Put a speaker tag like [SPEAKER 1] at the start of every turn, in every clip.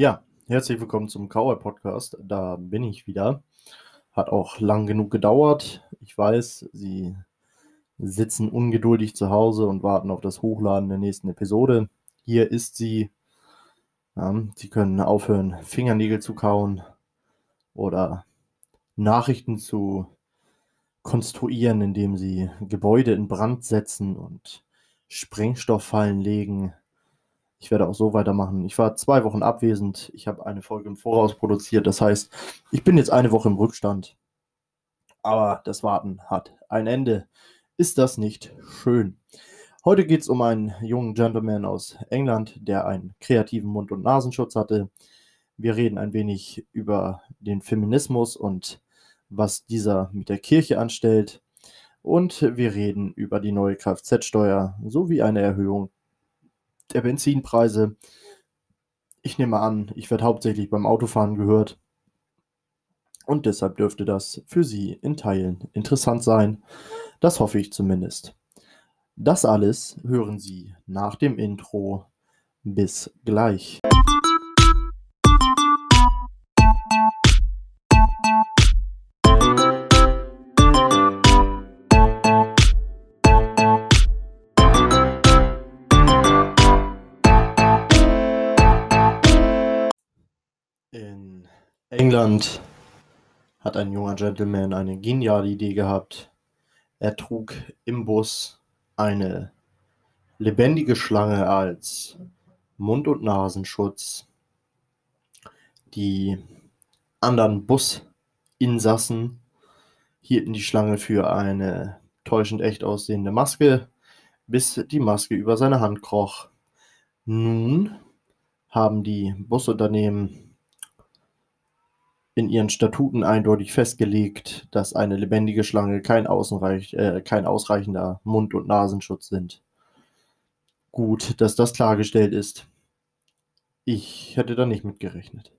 [SPEAKER 1] Ja, herzlich willkommen zum Cowboy Podcast. Da bin ich wieder. Hat auch lang genug gedauert. Ich weiß, Sie sitzen ungeduldig zu Hause und warten auf das Hochladen der nächsten Episode. Hier ist sie. Sie können aufhören, Fingernägel zu kauen oder Nachrichten zu konstruieren, indem sie Gebäude in Brand setzen und Sprengstofffallen legen. Ich werde auch so weitermachen. Ich war zwei Wochen abwesend. Ich habe eine Folge im Voraus produziert. Das heißt, ich bin jetzt eine Woche im Rückstand. Aber das Warten hat ein Ende. Ist das nicht schön? Heute geht es um einen jungen Gentleman aus England, der einen kreativen Mund- und Nasenschutz hatte. Wir reden ein wenig über den Feminismus und was dieser mit der Kirche anstellt. Und wir reden über die neue Kfz-Steuer sowie eine Erhöhung der Benzinpreise. Ich nehme an, ich werde hauptsächlich beim Autofahren gehört. Und deshalb dürfte das für Sie in Teilen interessant sein. Das hoffe ich zumindest. Das alles hören Sie nach dem Intro. Bis gleich. England hat ein junger Gentleman eine geniale Idee gehabt. Er trug im Bus eine lebendige Schlange als Mund- und Nasenschutz. Die anderen Businsassen hielten die Schlange für eine täuschend echt aussehende Maske, bis die Maske über seine Hand kroch. Nun haben die Busunternehmen in ihren Statuten eindeutig festgelegt, dass eine lebendige Schlange kein, äh, kein ausreichender Mund- und Nasenschutz sind. Gut, dass das klargestellt ist. Ich hätte da nicht mitgerechnet.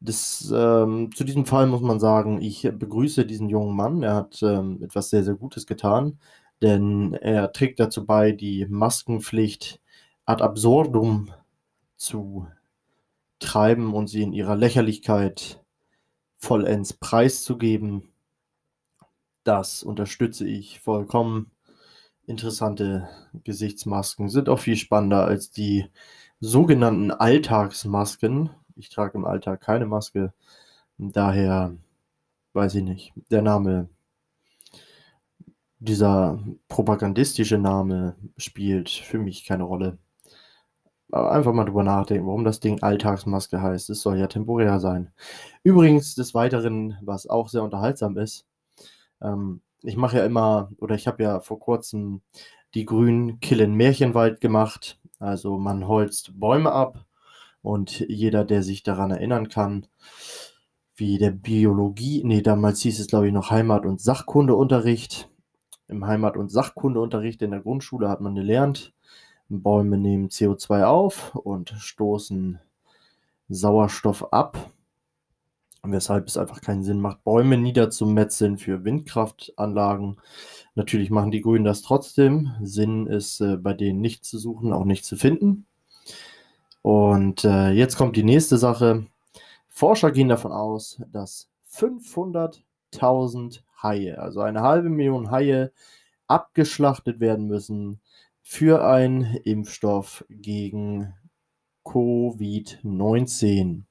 [SPEAKER 1] Das, ähm, zu diesem Fall muss man sagen, ich begrüße diesen jungen Mann. Er hat ähm, etwas sehr, sehr Gutes getan, denn er trägt dazu bei, die Maskenpflicht ad absurdum zu treiben und sie in ihrer Lächerlichkeit vollends preiszugeben. Das unterstütze ich vollkommen. Interessante Gesichtsmasken sind auch viel spannender als die sogenannten Alltagsmasken. Ich trage im Alltag keine Maske. Daher weiß ich nicht. Der Name, dieser propagandistische Name spielt für mich keine Rolle einfach mal drüber nachdenken, warum das Ding Alltagsmaske heißt. Es soll ja temporär sein. Übrigens, des Weiteren, was auch sehr unterhaltsam ist, ähm, ich mache ja immer, oder ich habe ja vor kurzem die Grünen Killen Märchenwald gemacht. Also man holzt Bäume ab und jeder, der sich daran erinnern kann, wie der Biologie, nee, damals hieß es, glaube ich, noch Heimat- und Sachkundeunterricht. Im Heimat- und Sachkundeunterricht in der Grundschule hat man gelernt, Bäume nehmen CO2 auf und stoßen Sauerstoff ab, weshalb es einfach keinen Sinn macht, Bäume niederzumetzeln für Windkraftanlagen. Natürlich machen die Grünen das trotzdem. Sinn ist äh, bei denen nicht zu suchen, auch nicht zu finden. Und äh, jetzt kommt die nächste Sache. Forscher gehen davon aus, dass 500.000 Haie, also eine halbe Million Haie, abgeschlachtet werden müssen, für einen Impfstoff gegen Covid-19.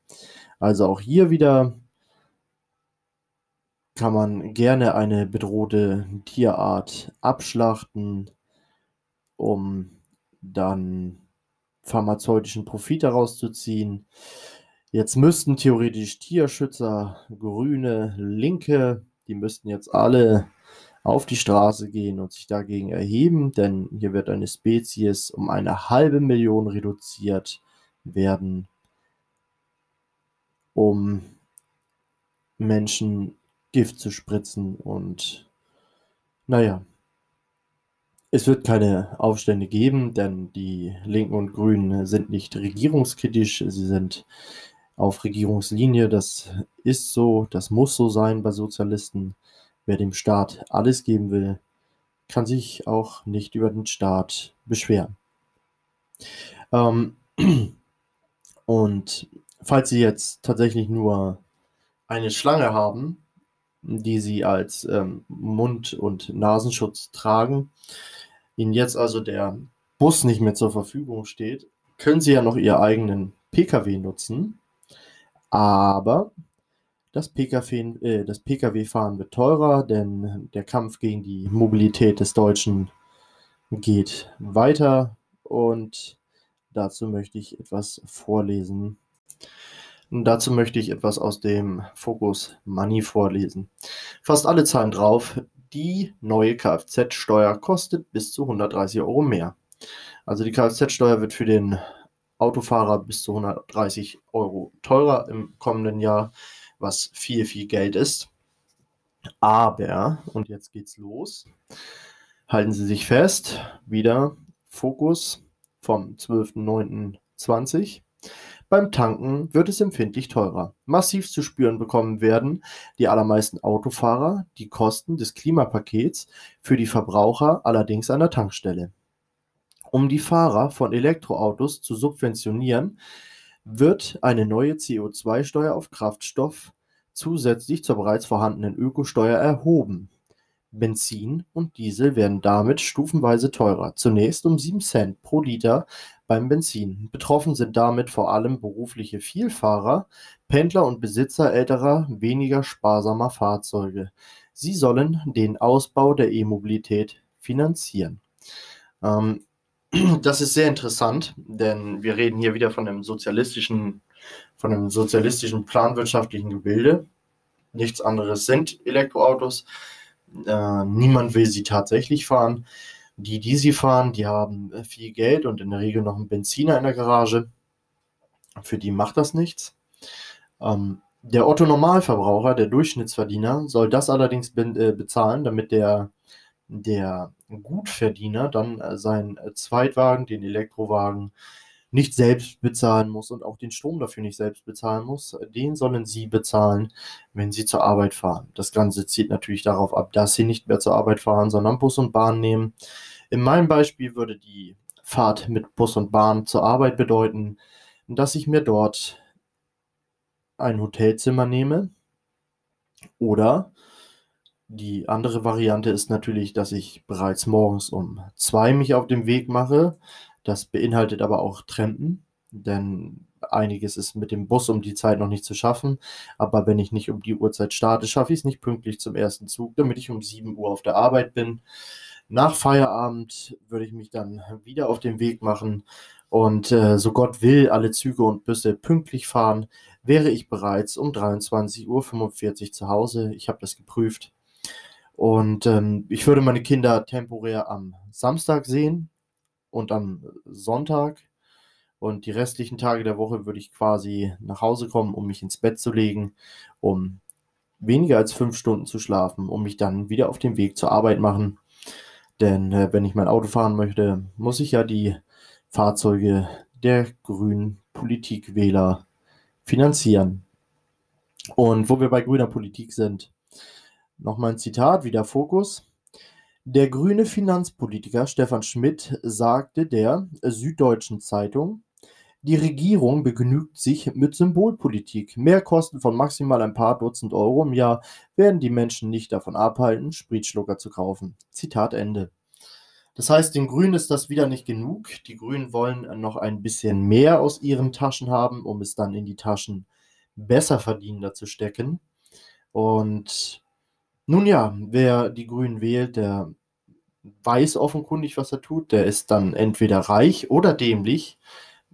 [SPEAKER 1] Also auch hier wieder kann man gerne eine bedrohte Tierart abschlachten, um dann pharmazeutischen Profit daraus zu ziehen. Jetzt müssten theoretisch Tierschützer, Grüne, Linke, die müssten jetzt alle auf die Straße gehen und sich dagegen erheben, denn hier wird eine Spezies um eine halbe Million reduziert werden, um Menschen Gift zu spritzen und naja, es wird keine Aufstände geben, denn die Linken und Grünen sind nicht regierungskritisch, sie sind auf Regierungslinie, das ist so, das muss so sein bei Sozialisten. Wer dem Staat alles geben will, kann sich auch nicht über den Staat beschweren. Ähm, Und falls Sie jetzt tatsächlich nur eine Schlange haben, die Sie als ähm, Mund- und Nasenschutz tragen, Ihnen jetzt also der Bus nicht mehr zur Verfügung steht, können Sie ja noch Ihren eigenen Pkw nutzen. Aber das äh, Pkw-Fahren wird teurer, denn der Kampf gegen die Mobilität des Deutschen geht weiter und dazu möchte ich etwas vorlesen. Und dazu möchte ich etwas aus dem Focus Money vorlesen. Fast alle zahlen drauf, die neue Kfz-Steuer kostet bis zu 130 Euro mehr. Also die Kfz-Steuer wird für den Autofahrer bis zu 130 Euro teurer im kommenden Jahr, was viel, viel Geld ist. Aber, und jetzt geht's los, halten Sie sich fest, wieder Fokus vom 12.09.20. Beim Tanken wird es empfindlich teurer. Massiv zu spüren bekommen werden die allermeisten Autofahrer die Kosten des Klimapakets für die Verbraucher allerdings an der Tankstelle. Um die Fahrer von Elektroautos zu subventionieren, wird eine neue CO2-Steuer auf Kraftstoff zusätzlich zur bereits vorhandenen Ökosteuer erhoben. Benzin und Diesel werden damit stufenweise teurer, zunächst um 7 Cent pro Liter beim Benzin. Betroffen sind damit vor allem berufliche Vielfahrer, Pendler und Besitzer älterer, weniger sparsamer Fahrzeuge. Sie sollen den Ausbau der E-Mobilität finanzieren. Ähm, das ist sehr interessant, denn wir reden hier wieder von einem sozialistischen, von einem sozialistischen planwirtschaftlichen Gebilde. Nichts anderes sind Elektroautos. Äh, niemand will sie tatsächlich fahren. Die, die sie fahren, die haben viel Geld und in der Regel noch einen Benziner in der Garage. Für die macht das nichts. Ähm, der Otto-Normalverbraucher, der Durchschnittsverdiener, soll das allerdings be äh, bezahlen, damit der, der Gutverdiener dann äh, seinen äh, Zweitwagen, den Elektrowagen, nicht selbst bezahlen muss und auch den Strom dafür nicht selbst bezahlen muss, den sollen Sie bezahlen, wenn Sie zur Arbeit fahren. Das Ganze zieht natürlich darauf ab, dass Sie nicht mehr zur Arbeit fahren, sondern Bus und Bahn nehmen. In meinem Beispiel würde die Fahrt mit Bus und Bahn zur Arbeit bedeuten, dass ich mir dort ein Hotelzimmer nehme oder die andere Variante ist natürlich, dass ich bereits morgens um zwei mich auf den Weg mache, das beinhaltet aber auch Trampen, denn einiges ist mit dem Bus um die Zeit noch nicht zu schaffen. Aber wenn ich nicht um die Uhrzeit starte, schaffe ich es nicht pünktlich zum ersten Zug, damit ich um 7 Uhr auf der Arbeit bin. Nach Feierabend würde ich mich dann wieder auf den Weg machen und äh, so Gott will, alle Züge und Busse pünktlich fahren, wäre ich bereits um 23.45 Uhr zu Hause. Ich habe das geprüft. Und ähm, ich würde meine Kinder temporär am Samstag sehen, und am Sonntag und die restlichen Tage der Woche würde ich quasi nach Hause kommen, um mich ins Bett zu legen, um weniger als fünf Stunden zu schlafen, um mich dann wieder auf den Weg zur Arbeit machen. Denn äh, wenn ich mein Auto fahren möchte, muss ich ja die Fahrzeuge der grünen Politikwähler finanzieren. Und wo wir bei grüner Politik sind, nochmal ein Zitat, wieder Fokus. Der grüne Finanzpolitiker Stefan Schmidt sagte der Süddeutschen Zeitung, die Regierung begnügt sich mit Symbolpolitik. Mehrkosten von maximal ein paar Dutzend Euro im Jahr werden die Menschen nicht davon abhalten, Sprietschlucker zu kaufen. Zitat Ende. Das heißt, den Grünen ist das wieder nicht genug. Die Grünen wollen noch ein bisschen mehr aus ihren Taschen haben, um es dann in die Taschen besser verdienender zu stecken. Und nun ja, wer die Grünen wählt, der weiß offenkundig, was er tut. Der ist dann entweder reich oder dämlich.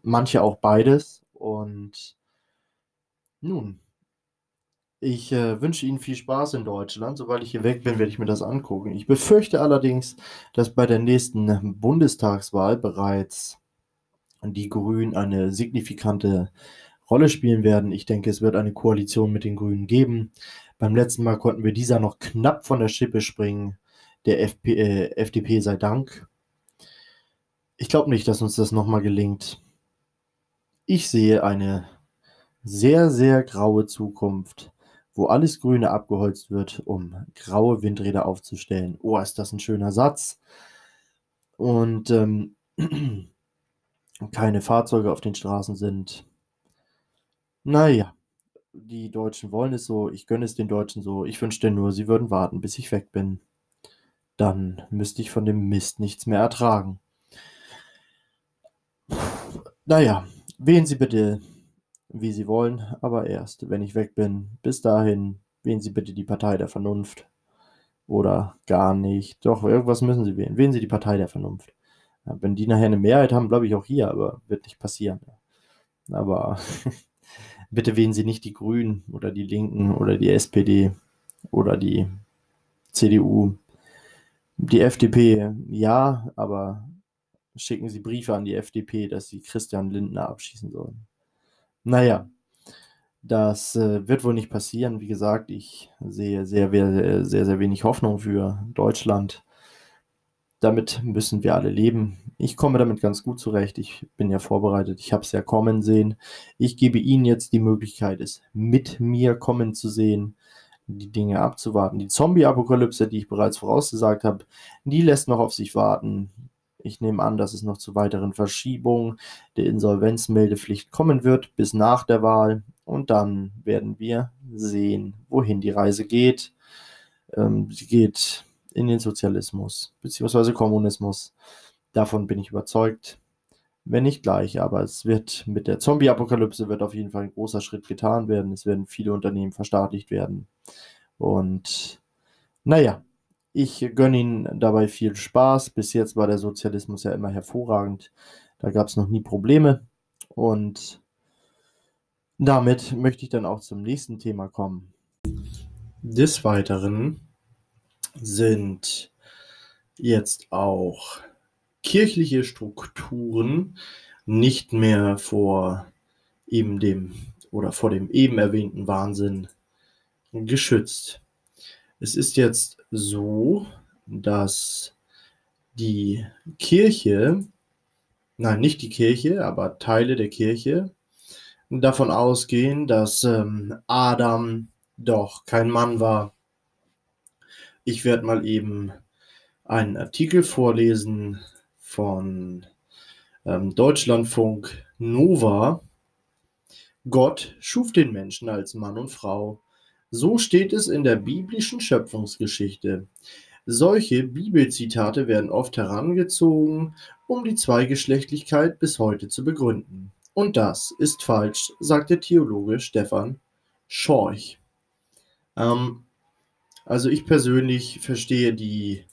[SPEAKER 1] Manche auch beides. Und nun, ich äh, wünsche Ihnen viel Spaß in Deutschland. Sobald ich hier weg bin, werde ich mir das angucken. Ich befürchte allerdings, dass bei der nächsten Bundestagswahl bereits die Grünen eine signifikante Rolle spielen werden. Ich denke, es wird eine Koalition mit den Grünen geben. Beim letzten Mal konnten wir dieser noch knapp von der Schippe springen der FP, äh, FDP sei Dank. Ich glaube nicht, dass uns das nochmal gelingt. Ich sehe eine sehr, sehr graue Zukunft, wo alles Grüne abgeholzt wird, um graue Windräder aufzustellen. Oh, ist das ein schöner Satz. Und ähm, keine Fahrzeuge auf den Straßen sind. Naja, die Deutschen wollen es so, ich gönne es den Deutschen so. Ich wünschte nur, sie würden warten, bis ich weg bin. Dann müsste ich von dem Mist nichts mehr ertragen. Naja, wählen Sie bitte, wie Sie wollen, aber erst, wenn ich weg bin. Bis dahin, wählen Sie bitte die Partei der Vernunft. Oder gar nicht. Doch, irgendwas müssen Sie wählen. Wählen Sie die Partei der Vernunft. Wenn die nachher eine Mehrheit haben, bleibe ich auch hier, aber wird nicht passieren. Aber bitte wählen Sie nicht die Grünen oder die Linken oder die SPD oder die CDU. Die FDP, ja, aber schicken Sie Briefe an die FDP, dass sie Christian Lindner abschießen sollen. Naja, das äh, wird wohl nicht passieren. Wie gesagt, ich sehe sehr, sehr, sehr, sehr wenig Hoffnung für Deutschland. Damit müssen wir alle leben. Ich komme damit ganz gut zurecht. Ich bin ja vorbereitet. Ich habe es ja kommen sehen. Ich gebe Ihnen jetzt die Möglichkeit, es mit mir kommen zu sehen, die Dinge abzuwarten. Die Zombie-Apokalypse, die ich bereits vorausgesagt habe, die lässt noch auf sich warten. Ich nehme an, dass es noch zu weiteren Verschiebungen der Insolvenzmeldepflicht kommen wird bis nach der Wahl. Und dann werden wir sehen, wohin die Reise geht. Ähm, sie geht in den Sozialismus bzw. Kommunismus. Davon bin ich überzeugt. Wenn nicht gleich, aber es wird mit der Zombie-Apokalypse wird auf jeden Fall ein großer Schritt getan werden. Es werden viele Unternehmen verstaatlicht werden. Und naja, ich gönne Ihnen dabei viel Spaß. Bis jetzt war der Sozialismus ja immer hervorragend. Da gab es noch nie Probleme. Und damit möchte ich dann auch zum nächsten Thema kommen. Des Weiteren sind jetzt auch kirchliche Strukturen nicht mehr vor eben dem oder vor dem eben erwähnten Wahnsinn geschützt. Es ist jetzt so, dass die Kirche, nein, nicht die Kirche, aber Teile der Kirche davon ausgehen, dass ähm, Adam doch kein Mann war. Ich werde mal eben einen Artikel vorlesen von ähm, Deutschlandfunk Nova. Gott schuf den Menschen als Mann und Frau. So steht es in der biblischen Schöpfungsgeschichte. Solche Bibelzitate werden oft herangezogen, um die Zweigeschlechtlichkeit bis heute zu begründen. Und das ist falsch, sagt der Theologe Stefan Schorch. Ähm, also ich persönlich verstehe die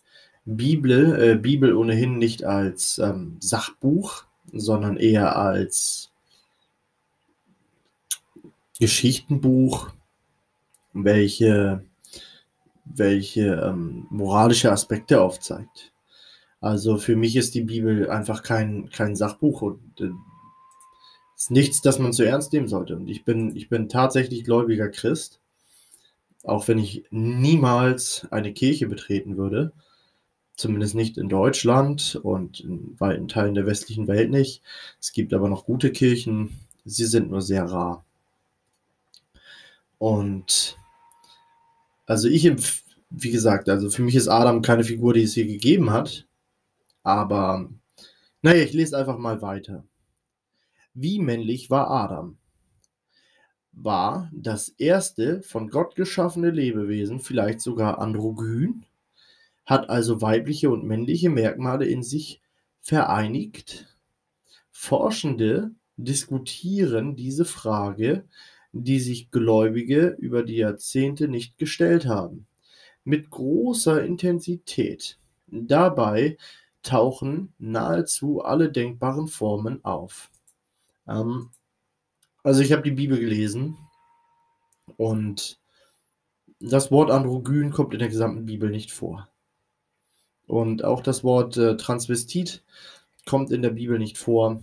[SPEAKER 1] Bibel, äh, Bibel ohnehin nicht als ähm, Sachbuch, sondern eher als Geschichtenbuch, welche, welche ähm, moralische Aspekte aufzeigt. Also für mich ist die Bibel einfach kein, kein Sachbuch und äh, ist nichts, das man zu ernst nehmen sollte. Und ich bin, ich bin tatsächlich gläubiger Christ, auch wenn ich niemals eine Kirche betreten würde, zumindest nicht in Deutschland und in weiten Teilen der westlichen Welt nicht. Es gibt aber noch gute Kirchen, sie sind nur sehr rar. Und also ich, wie gesagt, also für mich ist Adam keine Figur, die es hier gegeben hat. Aber naja, ich lese einfach mal weiter. Wie männlich war Adam? War das erste von Gott geschaffene Lebewesen vielleicht sogar androgyn? Hat also weibliche und männliche Merkmale in sich vereinigt? Forschende diskutieren diese Frage, die sich Gläubige über die Jahrzehnte nicht gestellt haben, mit großer Intensität. Dabei tauchen nahezu alle denkbaren Formen auf. Ähm, also ich habe die Bibel gelesen und das Wort Androgyn kommt in der gesamten Bibel nicht vor. Und auch das Wort äh, Transvestit kommt in der Bibel nicht vor.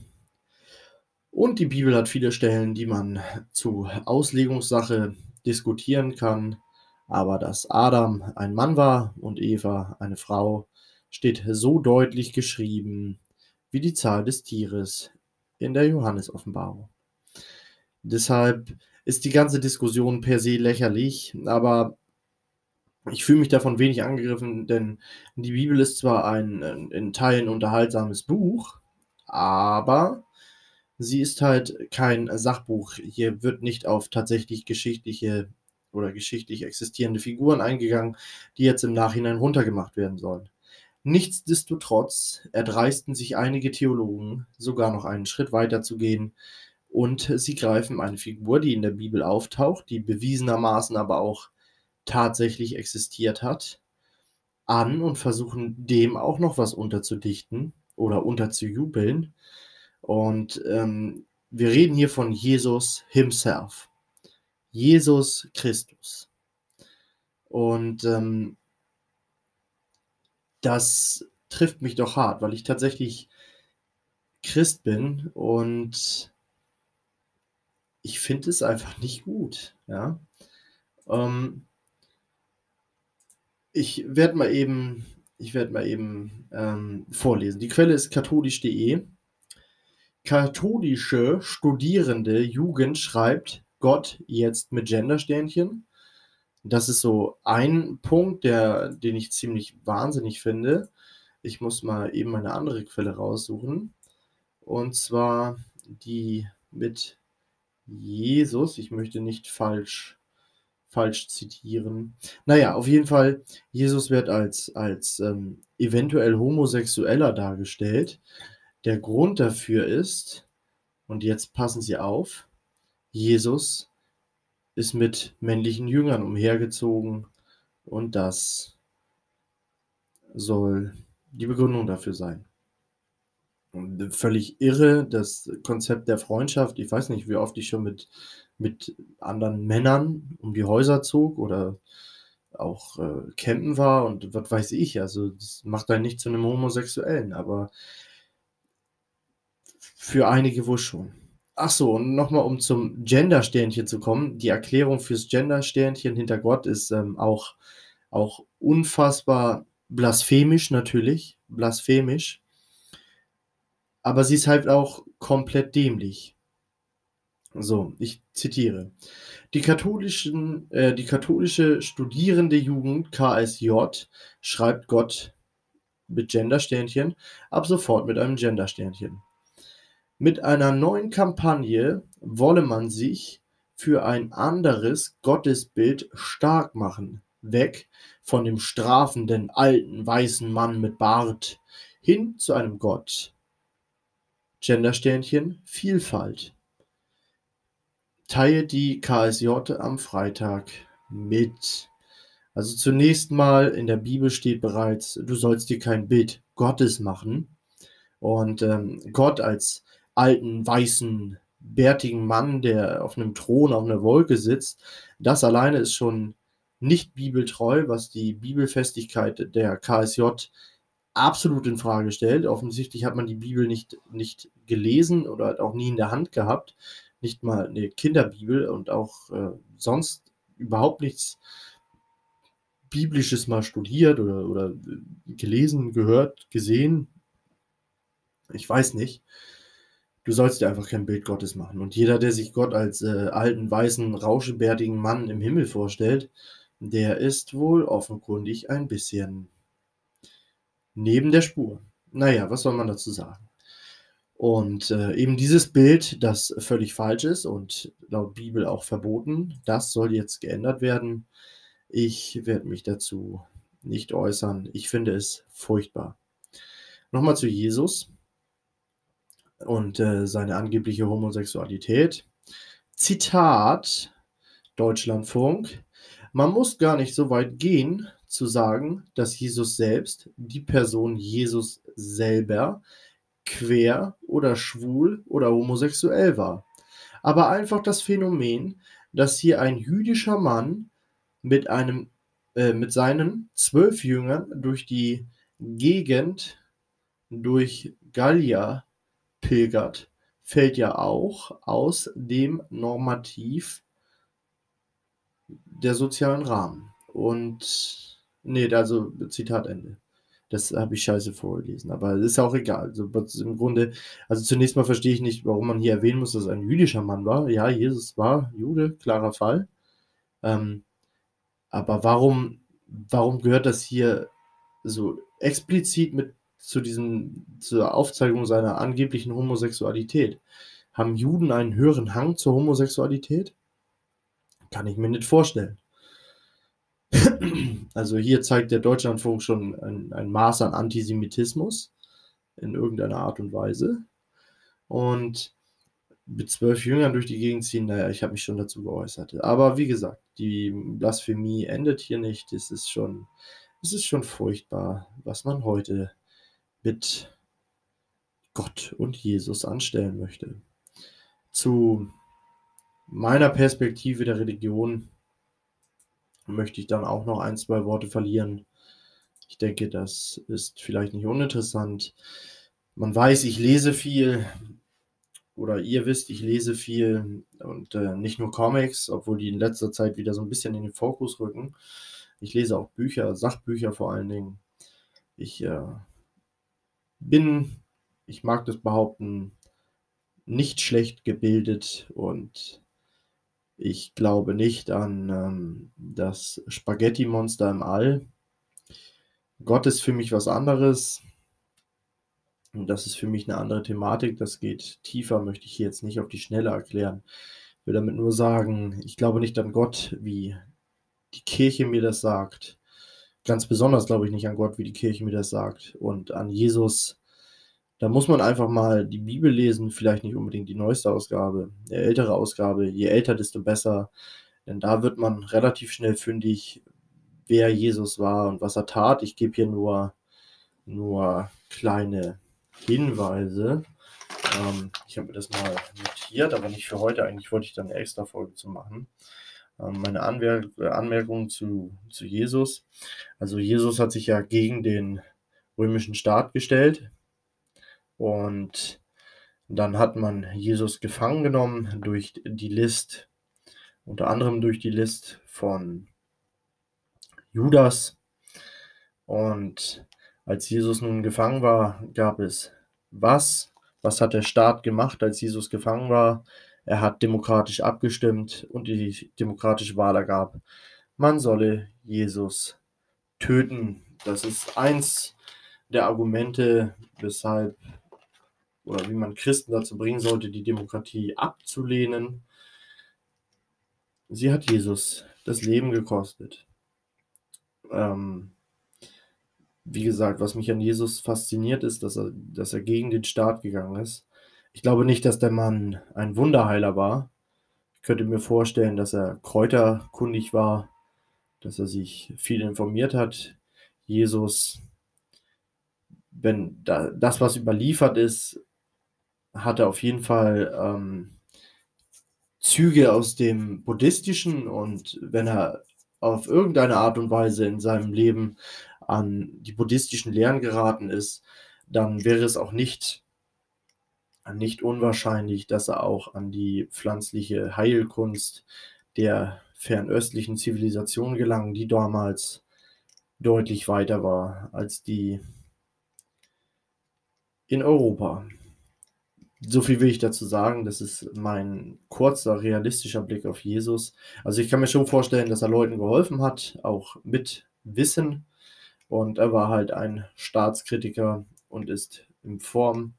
[SPEAKER 1] Und die Bibel hat viele Stellen, die man zu Auslegungssache diskutieren kann. Aber dass Adam ein Mann war und Eva eine Frau, steht so deutlich geschrieben wie die Zahl des Tieres in der Johannesoffenbarung. Deshalb ist die ganze Diskussion per se lächerlich, aber ich fühle mich davon wenig angegriffen, denn die Bibel ist zwar ein in Teilen unterhaltsames Buch, aber sie ist halt kein Sachbuch. Hier wird nicht auf tatsächlich geschichtliche oder geschichtlich existierende Figuren eingegangen, die jetzt im Nachhinein runtergemacht werden sollen. Nichtsdestotrotz erdreisten sich einige Theologen sogar noch einen Schritt weiter zu gehen und sie greifen eine Figur, die in der Bibel auftaucht, die bewiesenermaßen aber auch tatsächlich existiert hat, an und versuchen dem auch noch was unterzudichten oder unterzujubeln. Und ähm, wir reden hier von Jesus himself. Jesus Christus. Und ähm, das trifft mich doch hart, weil ich tatsächlich Christ bin und ich finde es einfach nicht gut. Ja. Ähm, ich werde mal eben, ich werde mal eben ähm, vorlesen. Die Quelle ist katholisch.de. Katholische studierende Jugend schreibt Gott jetzt mit Gendersternchen. Das ist so ein Punkt, der, den ich ziemlich wahnsinnig finde. Ich muss mal eben eine andere Quelle raussuchen. Und zwar die mit Jesus. Ich möchte nicht falsch, falsch zitieren. Naja, auf jeden Fall, Jesus wird als, als ähm, eventuell Homosexueller dargestellt. Der Grund dafür ist, und jetzt passen Sie auf, Jesus ist mit männlichen Jüngern umhergezogen und das soll die Begründung dafür sein. Völlig irre, das Konzept der Freundschaft. Ich weiß nicht, wie oft ich schon mit, mit anderen Männern um die Häuser zog oder auch äh, campen war und was weiß ich. Also, das macht einen nicht zu einem Homosexuellen, aber für einige wohl schon. Ach so, und nochmal, um zum Gender-Sternchen zu kommen. Die Erklärung fürs Gender-Sternchen hinter Gott ist ähm, auch, auch unfassbar blasphemisch, natürlich. Blasphemisch aber sie ist halt auch komplett dämlich. So, ich zitiere. Die, katholischen, äh, die katholische studierende Jugend KSJ schreibt Gott mit Gendersternchen ab sofort mit einem Gendersternchen. Mit einer neuen Kampagne wolle man sich für ein anderes Gottesbild stark machen, weg von dem strafenden alten weißen Mann mit Bart hin zu einem Gott, Gendersternchen Vielfalt. Teile die KSJ am Freitag mit. Also zunächst mal in der Bibel steht bereits, du sollst dir kein Bild Gottes machen. Und ähm, Gott als alten, weißen, bärtigen Mann, der auf einem Thron auf einer Wolke sitzt, das alleine ist schon nicht bibeltreu, was die Bibelfestigkeit der KSJ absolut in Frage stellt. Offensichtlich hat man die Bibel nicht, nicht gelesen oder hat auch nie in der Hand gehabt. Nicht mal eine Kinderbibel und auch äh, sonst überhaupt nichts Biblisches mal studiert oder, oder gelesen, gehört, gesehen. Ich weiß nicht. Du sollst dir einfach kein Bild Gottes machen. Und jeder, der sich Gott als äh, alten, weißen, rauschebärtigen Mann im Himmel vorstellt, der ist wohl offenkundig ein bisschen neben der Spur. Naja, was soll man dazu sagen? Und äh, eben dieses Bild, das völlig falsch ist und laut Bibel auch verboten, das soll jetzt geändert werden. Ich werde mich dazu nicht äußern. Ich finde es furchtbar. Nochmal zu Jesus und äh, seine angebliche Homosexualität. Zitat Deutschlandfunk. Man muss gar nicht so weit gehen, zu sagen, dass Jesus selbst, die Person Jesus selber, quer oder schwul oder homosexuell war. Aber einfach das Phänomen, dass hier ein jüdischer Mann mit einem äh, mit seinen zwölf Jüngern durch die Gegend durch Gallia pilgert, fällt ja auch aus dem Normativ der sozialen Rahmen. Und Nee, also Zitat Ende. Das habe ich scheiße vorgelesen, aber ist auch egal. Also, im Grunde, also zunächst mal verstehe ich nicht, warum man hier erwähnen muss, dass er ein jüdischer Mann war. Ja, Jesus war Jude, klarer Fall. Ähm, aber warum, warum gehört das hier so explizit mit zu diesem, zur Aufzeigung seiner angeblichen Homosexualität? Haben Juden einen höheren Hang zur Homosexualität? Kann ich mir nicht vorstellen. Also hier zeigt der Deutschlandfunk schon ein, ein Maß an Antisemitismus in irgendeiner Art und Weise. Und mit zwölf Jüngern durch die Gegend ziehen, naja, ich habe mich schon dazu geäußert. Aber wie gesagt, die Blasphemie endet hier nicht. Es ist schon, es ist schon furchtbar, was man heute mit Gott und Jesus anstellen möchte. Zu meiner Perspektive der Religion möchte ich dann auch noch ein, zwei Worte verlieren. Ich denke, das ist vielleicht nicht uninteressant. Man weiß, ich lese viel, oder ihr wisst, ich lese viel und äh, nicht nur Comics, obwohl die in letzter Zeit wieder so ein bisschen in den Fokus rücken. Ich lese auch Bücher, Sachbücher vor allen Dingen. Ich äh, bin, ich mag das behaupten, nicht schlecht gebildet und ich glaube nicht an ähm, das Spaghetti-Monster im All. Gott ist für mich was anderes. Und das ist für mich eine andere Thematik. Das geht tiefer, möchte ich hier jetzt nicht auf die Schnelle erklären. Ich will damit nur sagen, ich glaube nicht an Gott, wie die Kirche mir das sagt. Ganz besonders glaube ich nicht an Gott, wie die Kirche mir das sagt. Und an Jesus, da muss man einfach mal die Bibel lesen, vielleicht nicht unbedingt die neueste Ausgabe, die ältere Ausgabe. Je älter, desto besser. Denn da wird man relativ schnell fündig, wer Jesus war und was er tat. Ich gebe hier nur, nur kleine Hinweise. Ähm, ich habe mir das mal notiert, aber nicht für heute. Eigentlich wollte ich dann eine extra Folge zu machen. Ähm, meine Anwer Anmerkung zu, zu Jesus. Also Jesus hat sich ja gegen den römischen Staat gestellt und dann hat man Jesus gefangen genommen durch die List, unter anderem durch die List von Judas. Und als Jesus nun gefangen war, gab es was? Was hat der Staat gemacht, als Jesus gefangen war? Er hat demokratisch abgestimmt und die demokratische Wahl ergab, man solle Jesus töten. Das ist eins der Argumente, weshalb oder wie man Christen dazu bringen sollte, die Demokratie abzulehnen. Sie hat Jesus das Leben gekostet. Ähm, wie gesagt, was mich an Jesus fasziniert, ist, dass er, dass er gegen den Staat gegangen ist. Ich glaube nicht, dass der Mann ein Wunderheiler war. Ich könnte mir vorstellen, dass er kräuterkundig war, dass er sich viel informiert hat. Jesus, wenn da, das, was überliefert ist, hat er auf jeden Fall ähm, Züge aus dem Buddhistischen und wenn er auf irgendeine Art und Weise in seinem Leben an die buddhistischen Lehren geraten ist, dann wäre es auch nicht, nicht unwahrscheinlich, dass er auch an die pflanzliche Heilkunst der fernöstlichen Zivilisation gelangen, die damals deutlich weiter war als die in Europa. So viel will ich dazu sagen. Das ist mein kurzer, realistischer Blick auf Jesus. Also ich kann mir schon vorstellen, dass er Leuten geholfen hat, auch mit Wissen, und er war halt ein Staatskritiker und ist in Form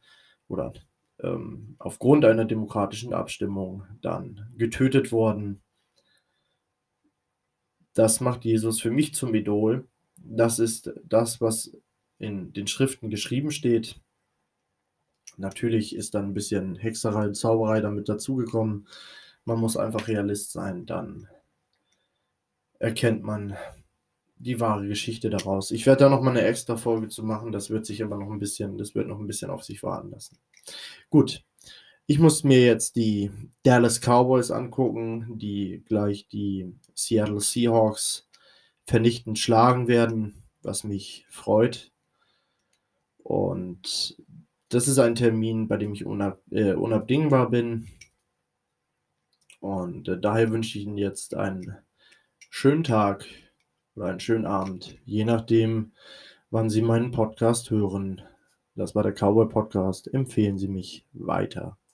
[SPEAKER 1] oder ähm, aufgrund einer demokratischen Abstimmung dann getötet worden. Das macht Jesus für mich zum Idol. Das ist das, was in den Schriften geschrieben steht. Natürlich ist dann ein bisschen Hexerei und Zauberei damit dazugekommen. Man muss einfach Realist sein, dann erkennt man, die wahre Geschichte daraus. Ich werde da noch mal eine extra Folge zu machen. Das wird sich aber noch ein bisschen, das wird noch ein bisschen auf sich warten lassen. Gut. Ich muss mir jetzt die Dallas Cowboys angucken, die gleich die Seattle Seahawks vernichtend schlagen werden, was mich freut. Und das ist ein Termin, bei dem ich unab äh, unabdingbar bin. Und äh, daher wünsche ich Ihnen jetzt einen schönen Tag oder einen schönen Abend, je nachdem, wann Sie meinen Podcast hören. Das war der Cowboy Podcast. Empfehlen Sie mich weiter.